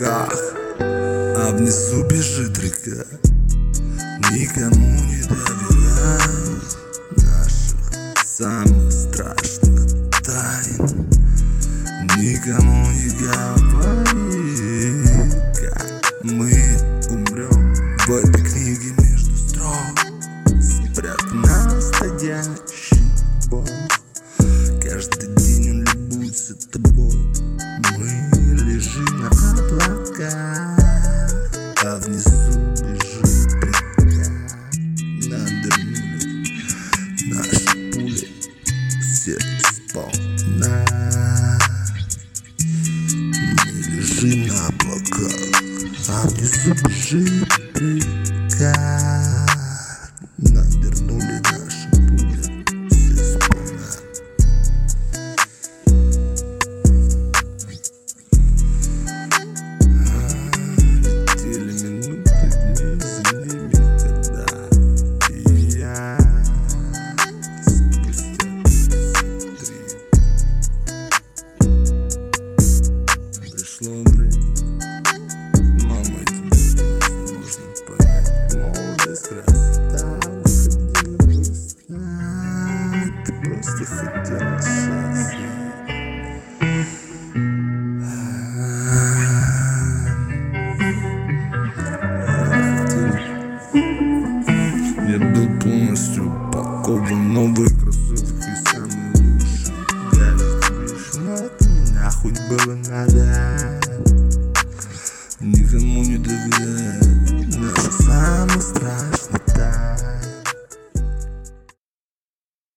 облаках А внизу бежит река. Никому не доверяй Наших самых страшных тайн Никому не говори Как мы умрем В этой книге между строк. Спрятан настоящий бог Каждый день он любуется тобой внизу бежит. Река Надернули наши пули Все сполна Мы лежим на облаках А внизу бежит река Снова новые кроссовки самые лучшие Давит, но это нахуй было надо.